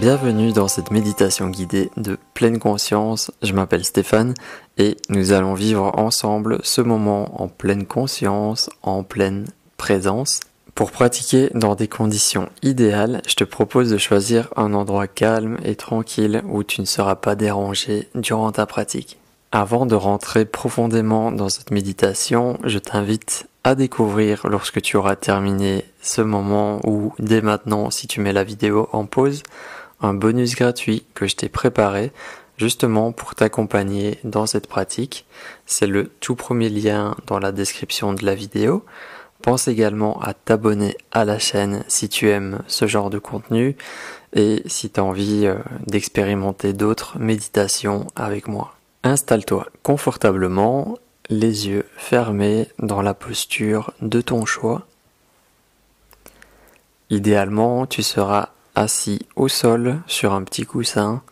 Bienvenue dans cette méditation guidée de pleine conscience. Je m'appelle Stéphane et nous allons vivre ensemble ce moment en pleine conscience, en pleine présence. Pour pratiquer dans des conditions idéales, je te propose de choisir un endroit calme et tranquille où tu ne seras pas dérangé durant ta pratique. Avant de rentrer profondément dans cette méditation, je t'invite à découvrir lorsque tu auras terminé ce moment ou dès maintenant si tu mets la vidéo en pause, un bonus gratuit que je t'ai préparé justement pour t'accompagner dans cette pratique. C'est le tout premier lien dans la description de la vidéo. Pense également à t'abonner à la chaîne si tu aimes ce genre de contenu et si tu as envie euh, d'expérimenter d'autres méditations avec moi. Installe-toi confortablement, les yeux fermés dans la posture de ton choix. Idéalement, tu seras assis au sol sur un petit coussin,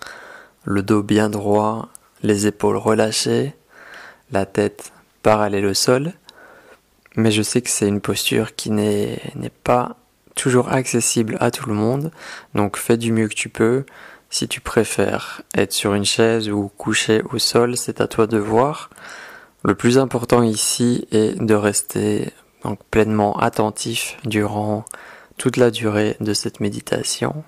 le dos bien droit, les épaules relâchées, la tête parallèle au sol. Mais je sais que c'est une posture qui n'est pas toujours accessible à tout le monde, donc fais du mieux que tu peux. Si tu préfères être sur une chaise ou couché au sol, c'est à toi de voir. Le plus important ici est de rester donc pleinement attentif durant toute la durée de cette méditation.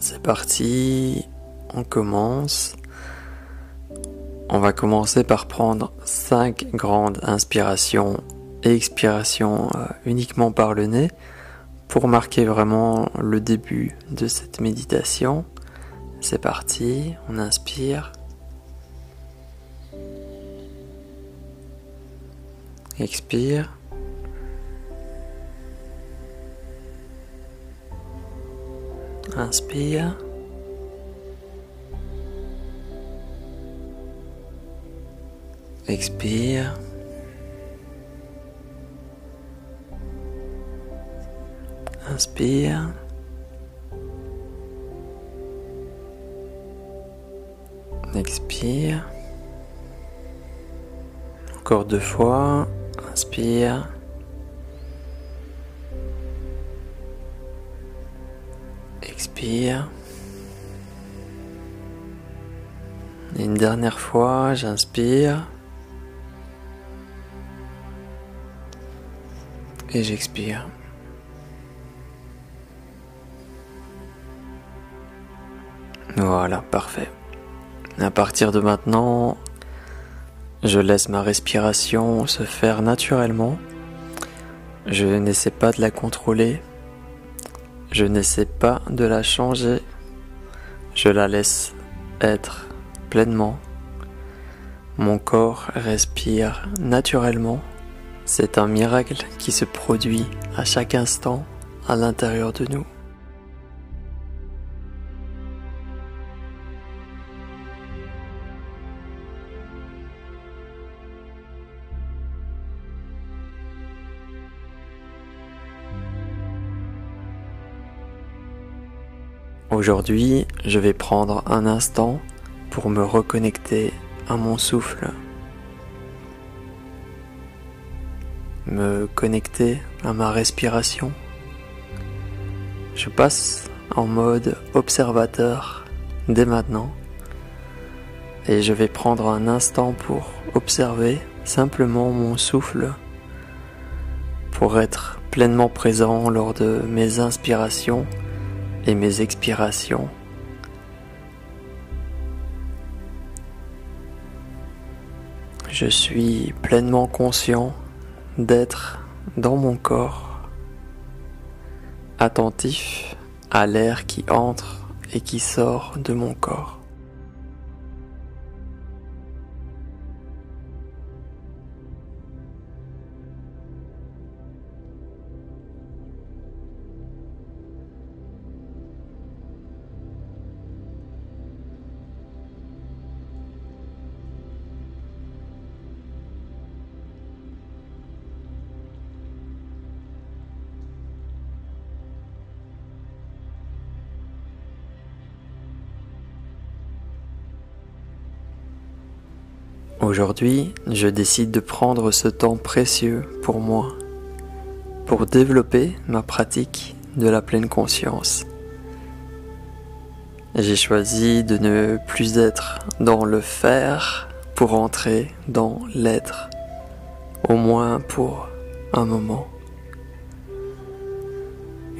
C'est parti, on commence. On va commencer par prendre 5 grandes inspirations et expirations euh, uniquement par le nez pour marquer vraiment le début de cette méditation. C'est parti, on inspire. Expire. Inspire. Expire. Inspire. Expire. Encore deux fois. Inspire. Expire. Une dernière fois, j'inspire. Et j'expire. Voilà, parfait. À partir de maintenant, je laisse ma respiration se faire naturellement. Je n'essaie pas de la contrôler. Je n'essaie pas de la changer. Je la laisse être pleinement. Mon corps respire naturellement. C'est un miracle qui se produit à chaque instant à l'intérieur de nous. Aujourd'hui, je vais prendre un instant pour me reconnecter à mon souffle, me connecter à ma respiration. Je passe en mode observateur dès maintenant. Et je vais prendre un instant pour observer simplement mon souffle. Pour être pleinement présent lors de mes inspirations et mes expirations. Je suis pleinement conscient d'être dans mon corps, attentif à l'air qui entre et qui sort de mon corps. Aujourd'hui, je décide de prendre ce temps précieux pour moi, pour développer ma pratique de la pleine conscience. J'ai choisi de ne plus être dans le faire pour entrer dans l'être, au moins pour un moment.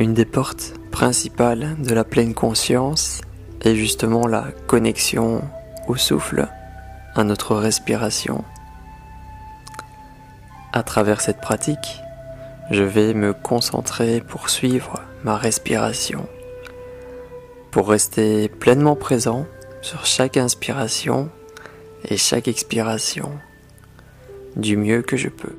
Une des portes principales de la pleine conscience est justement la connexion au souffle, à notre respiration. À travers cette pratique, je vais me concentrer pour suivre ma respiration pour rester pleinement présent sur chaque inspiration et chaque expiration du mieux que je peux.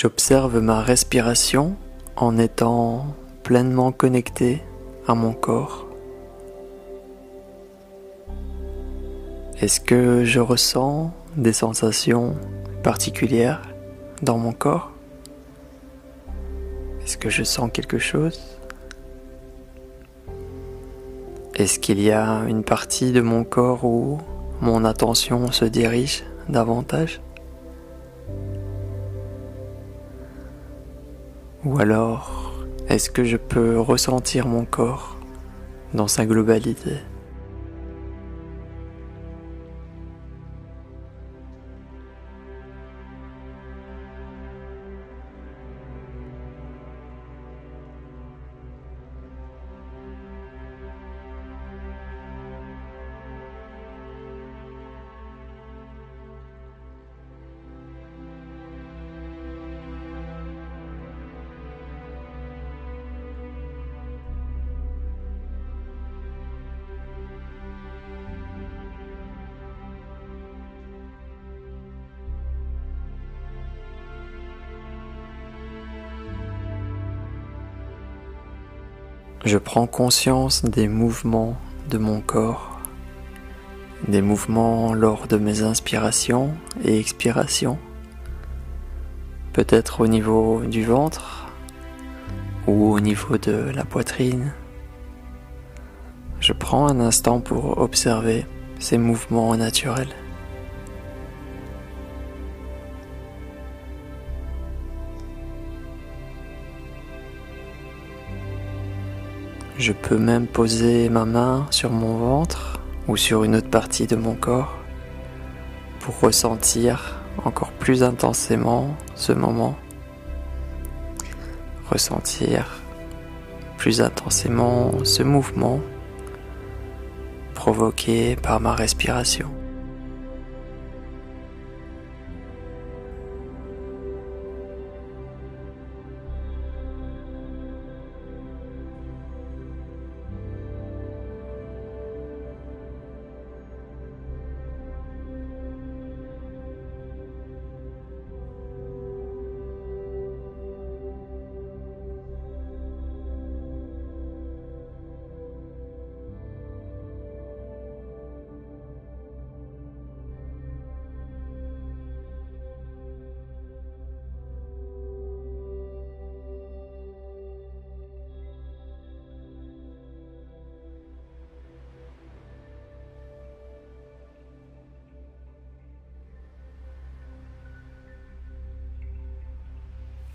J'observe ma respiration en étant pleinement connecté à mon corps. Est-ce que je ressens des sensations particulières dans mon corps? Est-ce que je sens quelque chose? Est-ce qu'il y a une partie de mon corps où mon attention se dirige davantage? Ou alors, est-ce que je peux ressentir mon corps dans sa globalité? Je prends conscience des mouvements de mon corps, des mouvements lors de mes inspirations et expirations, peut-être au niveau du ventre ou au niveau de la poitrine. Je prends un instant pour observer ces mouvements naturels. Je peux même poser ma main sur mon ventre ou sur une autre partie de mon corps pour ressentir encore plus intensément ce moment. Ressentir plus intensément ce mouvement provoqué par ma respiration.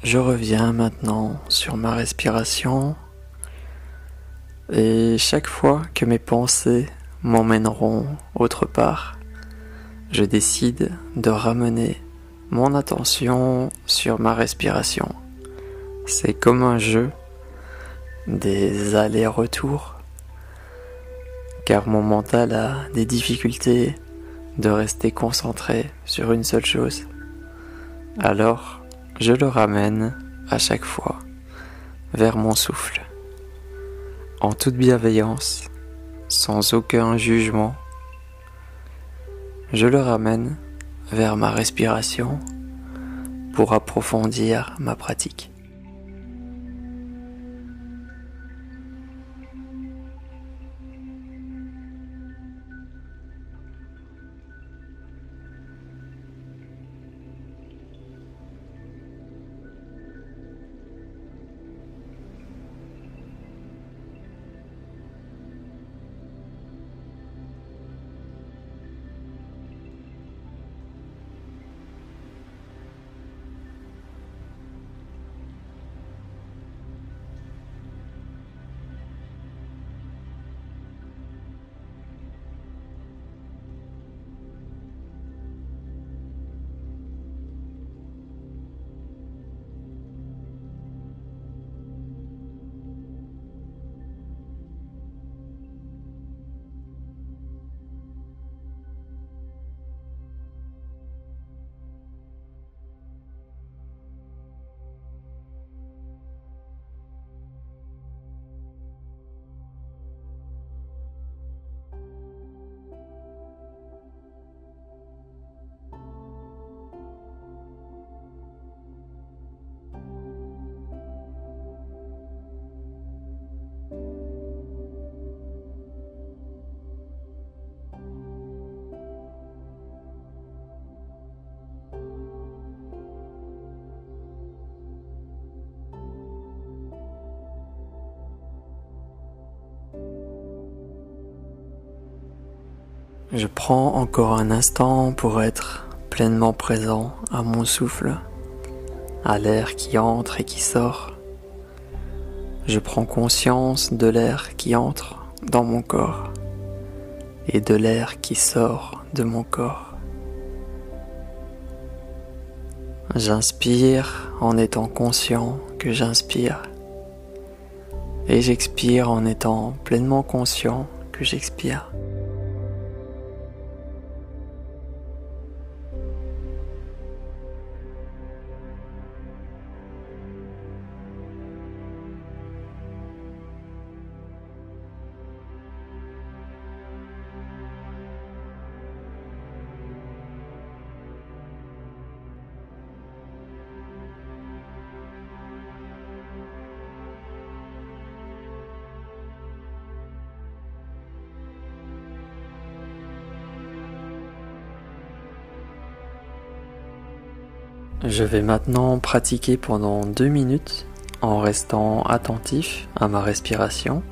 Je reviens maintenant sur ma respiration et chaque fois que mes pensées m'emmèneront autre part, je décide de ramener mon attention sur ma respiration. C'est comme un jeu, des allers-retours, car mon mental a des difficultés de rester concentré sur une seule chose. Alors, je le ramène à chaque fois vers mon souffle, en toute bienveillance, sans aucun jugement. Je le ramène vers ma respiration pour approfondir ma pratique. Je prends encore un instant pour être pleinement présent à mon souffle, à l'air qui entre et qui sort. Je prends conscience de l'air qui entre dans mon corps et de l'air qui sort de mon corps. J'inspire en étant conscient que j'inspire et j'expire en étant pleinement conscient que j'expire. Je vais maintenant pratiquer pendant deux minutes en restant attentif à ma respiration,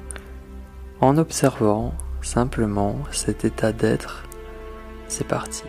en observant simplement cet état d'être. C'est parti.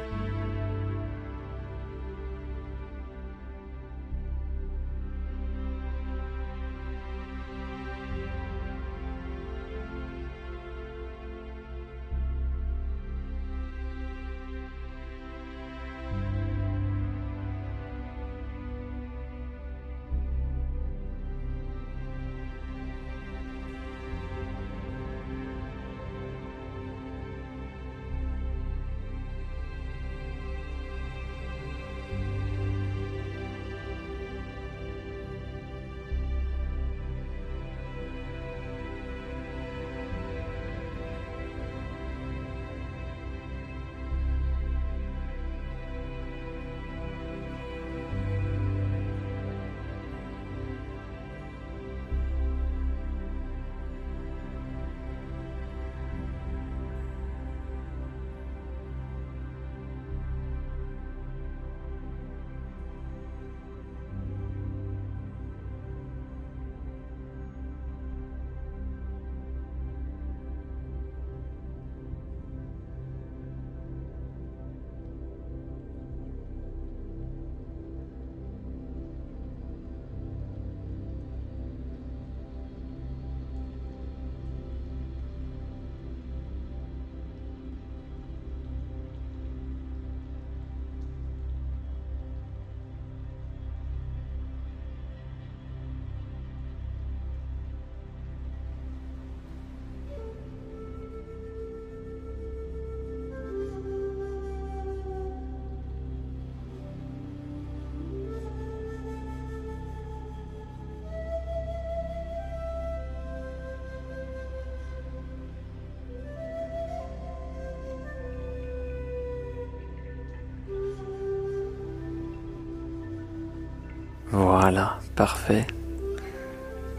Parfait.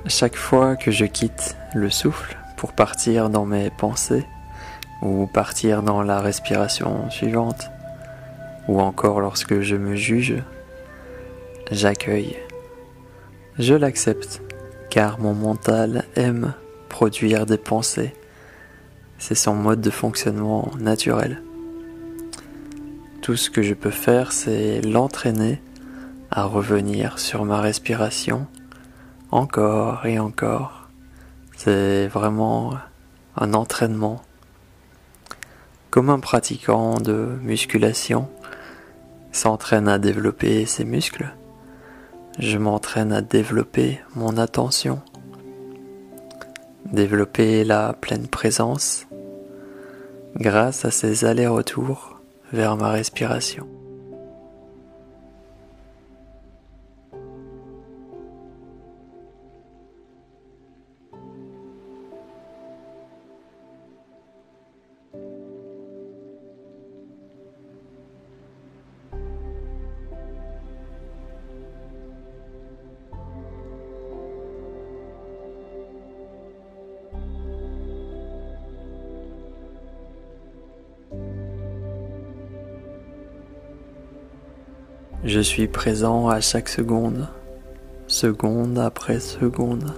Chaque fois que je quitte le souffle pour partir dans mes pensées, ou partir dans la respiration suivante, ou encore lorsque je me juge, j'accueille. Je l'accepte, car mon mental aime produire des pensées. C'est son mode de fonctionnement naturel. Tout ce que je peux faire, c'est l'entraîner à revenir sur ma respiration encore et encore. C'est vraiment un entraînement. Comme un pratiquant de musculation s'entraîne à développer ses muscles, je m'entraîne à développer mon attention, développer la pleine présence grâce à ces allers-retours vers ma respiration. Je suis présent à chaque seconde, seconde après seconde.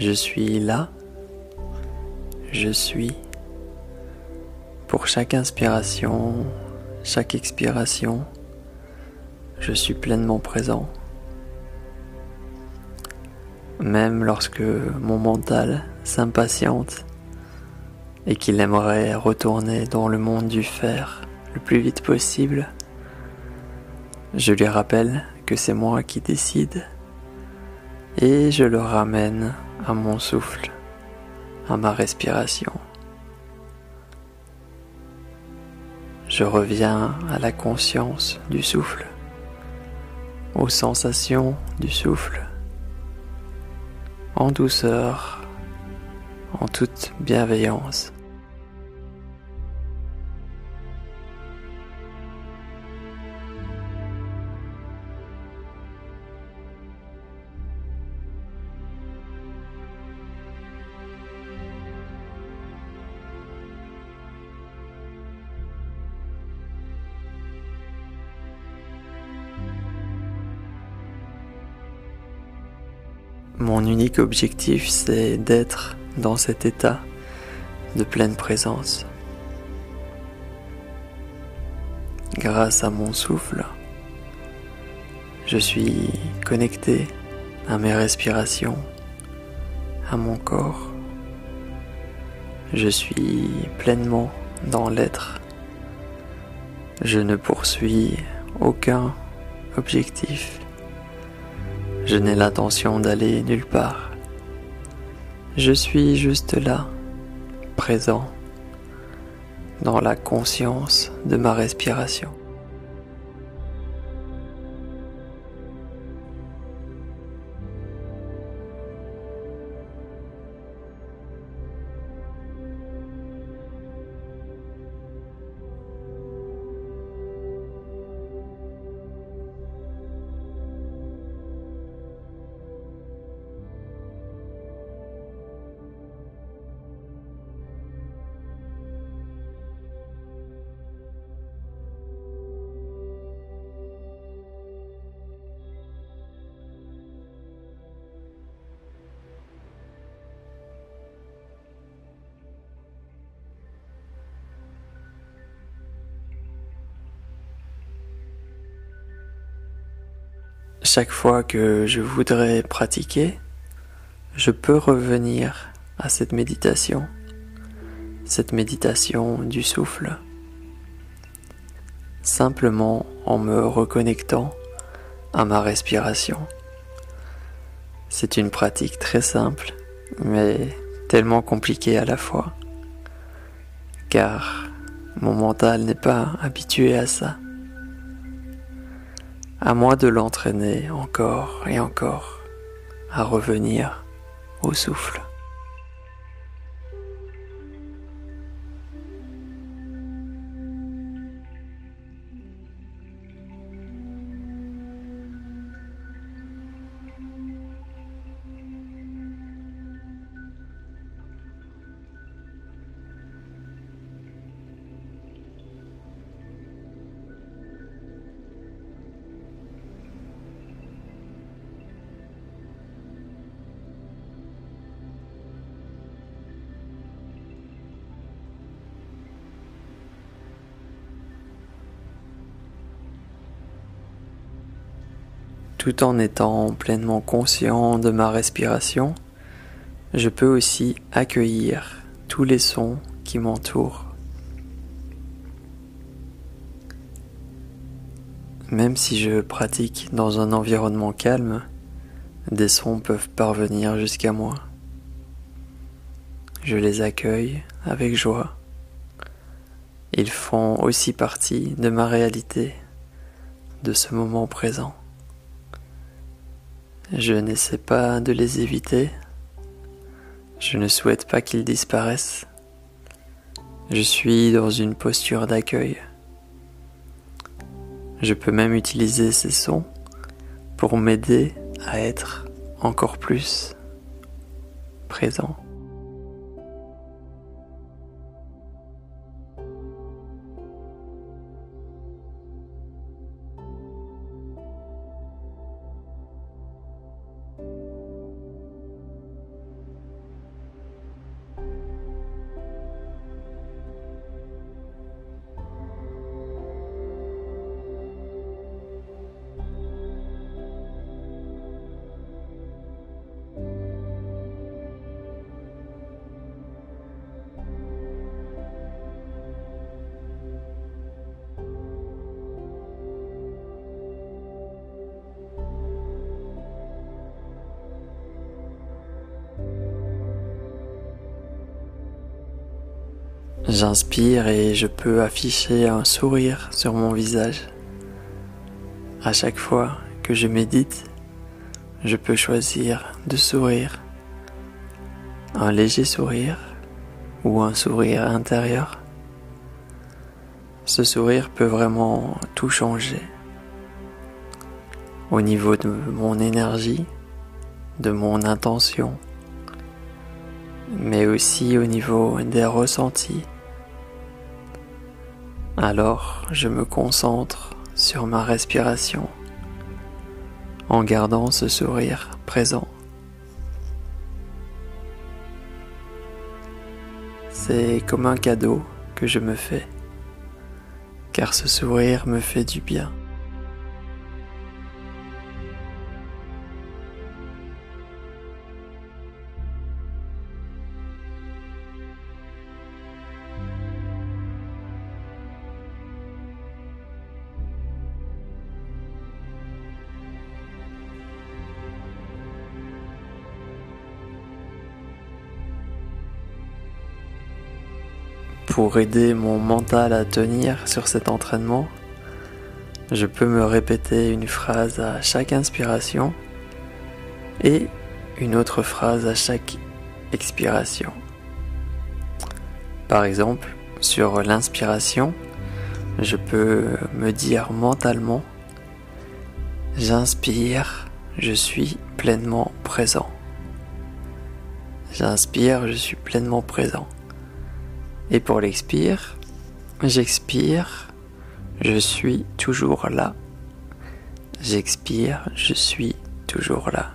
Je suis là, je suis. Pour chaque inspiration, chaque expiration, je suis pleinement présent. Même lorsque mon mental s'impatiente et qu'il aimerait retourner dans le monde du faire le plus vite possible, je lui rappelle que c'est moi qui décide et je le ramène à mon souffle, à ma respiration. Je reviens à la conscience du souffle, aux sensations du souffle, en douceur, en toute bienveillance. Mon unique objectif, c'est d'être dans cet état de pleine présence. Grâce à mon souffle, je suis connecté à mes respirations, à mon corps. Je suis pleinement dans l'être. Je ne poursuis aucun objectif je n'ai l'intention d'aller nulle part. Je suis juste là, présent, dans la conscience de ma respiration. Chaque fois que je voudrais pratiquer, je peux revenir à cette méditation, cette méditation du souffle, simplement en me reconnectant à ma respiration. C'est une pratique très simple, mais tellement compliquée à la fois, car mon mental n'est pas habitué à ça. À moi de l'entraîner encore et encore à revenir au souffle. Tout en étant pleinement conscient de ma respiration, je peux aussi accueillir tous les sons qui m'entourent. Même si je pratique dans un environnement calme, des sons peuvent parvenir jusqu'à moi. Je les accueille avec joie. Ils font aussi partie de ma réalité, de ce moment présent. Je n'essaie pas de les éviter. Je ne souhaite pas qu'ils disparaissent. Je suis dans une posture d'accueil. Je peux même utiliser ces sons pour m'aider à être encore plus présent. J'inspire et je peux afficher un sourire sur mon visage. À chaque fois que je médite, je peux choisir de sourire. Un léger sourire ou un sourire intérieur. Ce sourire peut vraiment tout changer. Au niveau de mon énergie, de mon intention, mais aussi au niveau des ressentis alors je me concentre sur ma respiration en gardant ce sourire présent. C'est comme un cadeau que je me fais, car ce sourire me fait du bien. Pour aider mon mental à tenir sur cet entraînement, je peux me répéter une phrase à chaque inspiration et une autre phrase à chaque expiration. Par exemple, sur l'inspiration, je peux me dire mentalement J'inspire, je suis pleinement présent. J'inspire, je suis pleinement présent. Et pour l'expire, j'expire, je suis toujours là. J'expire, je suis toujours là.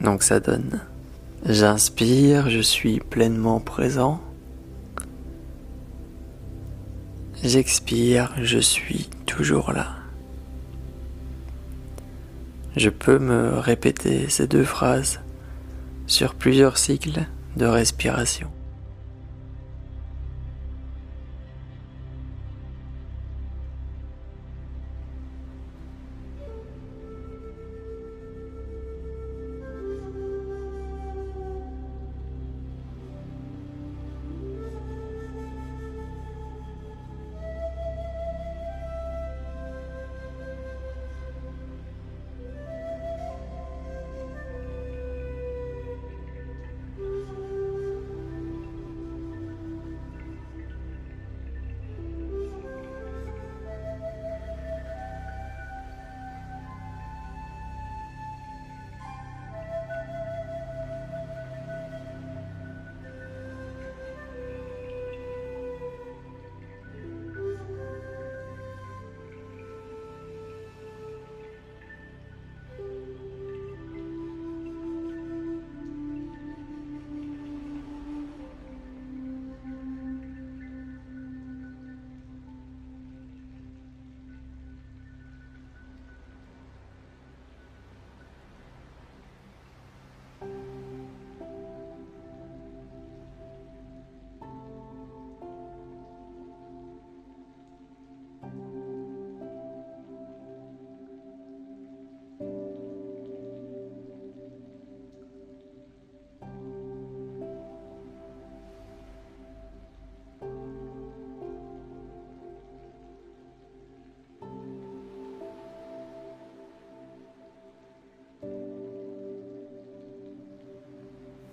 Donc ça donne J'inspire, je suis pleinement présent. J'expire, je suis toujours là. Je peux me répéter ces deux phrases sur plusieurs cycles de respiration.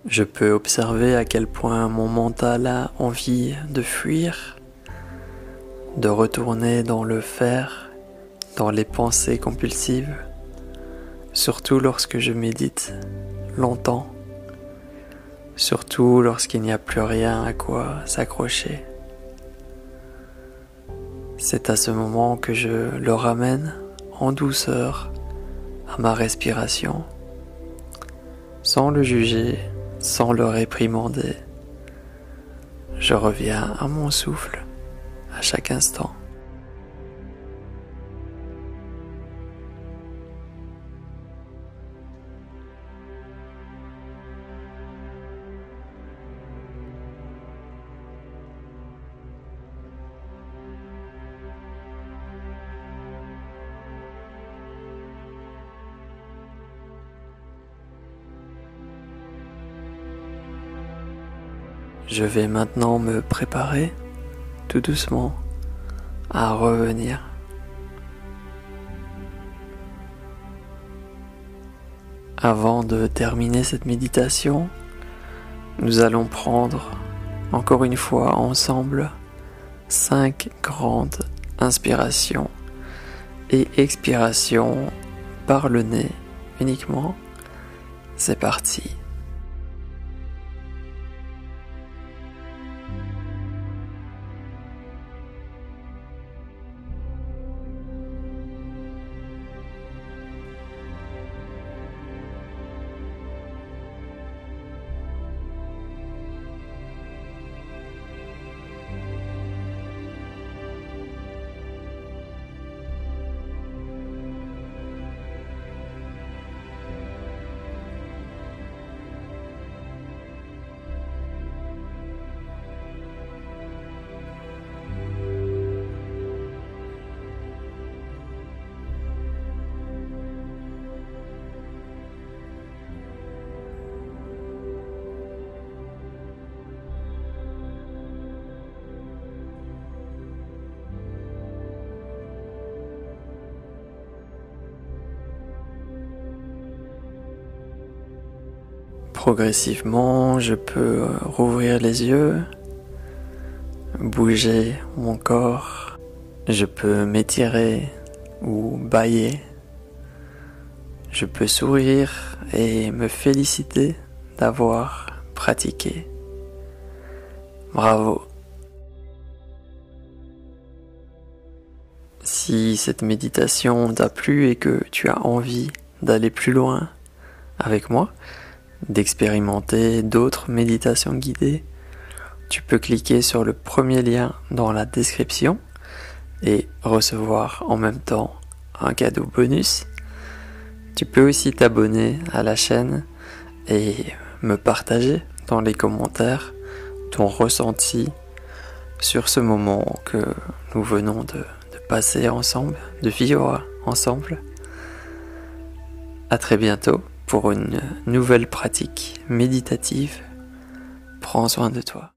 Je peux observer à quel point mon mental a envie de fuir, de retourner dans le faire, dans les pensées compulsives, surtout lorsque je médite longtemps, surtout lorsqu'il n'y a plus rien à quoi s'accrocher. C'est à ce moment que je le ramène en douceur à ma respiration, sans le juger, sans le réprimander. Je reviens à mon souffle à chaque instant. Je vais maintenant me préparer tout doucement à revenir. Avant de terminer cette méditation, nous allons prendre encore une fois ensemble cinq grandes inspirations et expirations par le nez uniquement. C'est parti. Progressivement, je peux rouvrir les yeux, bouger mon corps, je peux m'étirer ou bailler, je peux sourire et me féliciter d'avoir pratiqué. Bravo. Si cette méditation t'a plu et que tu as envie d'aller plus loin avec moi, d'expérimenter d'autres méditations guidées, tu peux cliquer sur le premier lien dans la description et recevoir en même temps un cadeau bonus. Tu peux aussi t'abonner à la chaîne et me partager dans les commentaires ton ressenti sur ce moment que nous venons de, passer ensemble, de vivre ensemble. À très bientôt pour une nouvelle pratique méditative. Prends soin de toi.